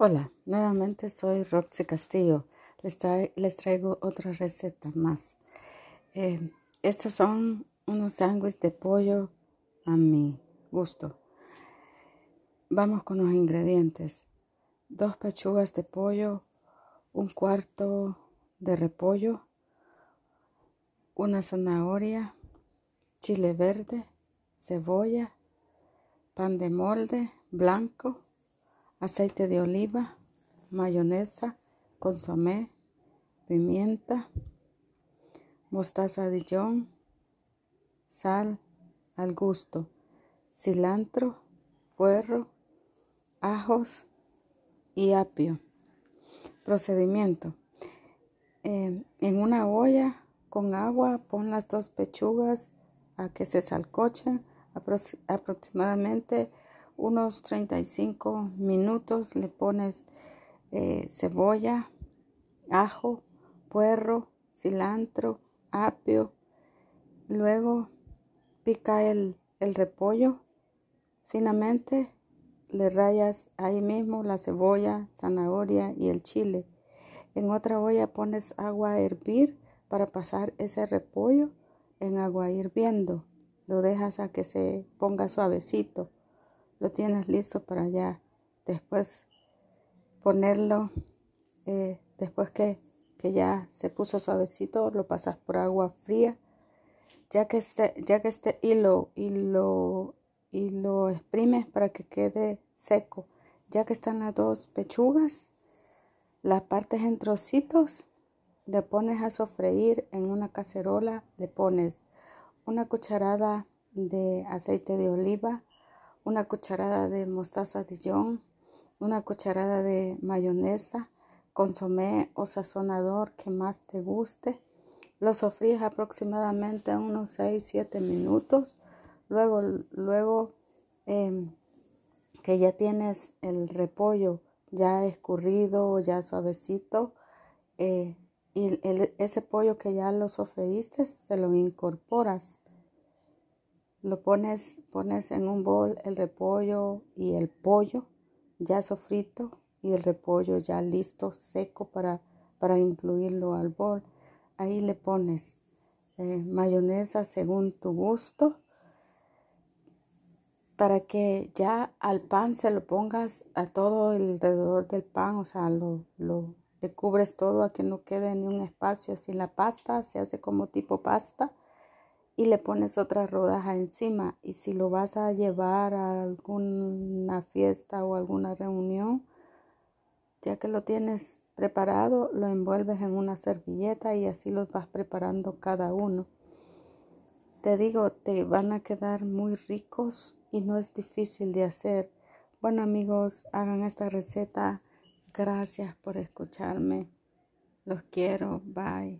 Hola, nuevamente soy Roxy Castillo. Les, traigo otra receta más. Eh, estos son unos sándwiches de pollo a mi gusto. Vamos con los ingredientes. Dos pechugas de pollo, un cuarto de repollo, una zanahoria, chile verde, cebolla, pan de molde blanco, aceite de oliva, mayonesa, consomé, pimienta, mostaza Dijon, sal al gusto, cilantro, puerro, ajos y apio. Procedimiento. Eh, en una olla con agua pon las dos pechugas a que se salcochen aproximadamente unos 35 minutos le pones eh, cebolla, ajo, puerro, cilantro, apio. Luego pica el, el repollo finamente. Le rayas ahí mismo la cebolla, zanahoria y el chile. En otra olla pones agua a hervir para pasar ese repollo en agua hirviendo. Lo dejas a que se ponga suavecito lo tienes listo para ya después ponerlo, eh, después que, que, ya se puso suavecito, lo pasas por agua fría, ya que esté, ya que esté y lo, y lo, y lo exprimes para que quede seco, ya que están las dos pechugas, las partes en trocitos, le pones a sofreír en una cacerola, le pones una cucharada de aceite de oliva, una cucharada de mostaza Dijon, una cucharada de mayonesa, consomé o sazonador que más te guste. Lo sofríes aproximadamente unos 6-7 minutos. Luego, luego em, que ya tienes el repollo ya escurrido o ya suavecito, eh, y ese pollo que ya lo sofreíste, se lo incorporas lo pones, pones en un bol el repollo y el pollo ya sofrito y el repollo ya listo, seco para, para incluirlo al bol. Ahí le pones eh, mayonesa según tu gusto para que ya al pan se lo pongas a todo alrededor del pan, o sea, lo, lo le cubres todo a que no quede ni un espacio. Si la pasta se hace como tipo pasta, y le pones otra rodaja encima. Y si lo vas a llevar a alguna fiesta o alguna reunión, ya que lo tienes preparado, lo envuelves en una servilleta y así los vas preparando cada uno. Te digo, te van a quedar muy ricos y no es difícil de hacer. Bueno amigos, hagan esta receta. Gracias por escucharme. Los quiero. Bye.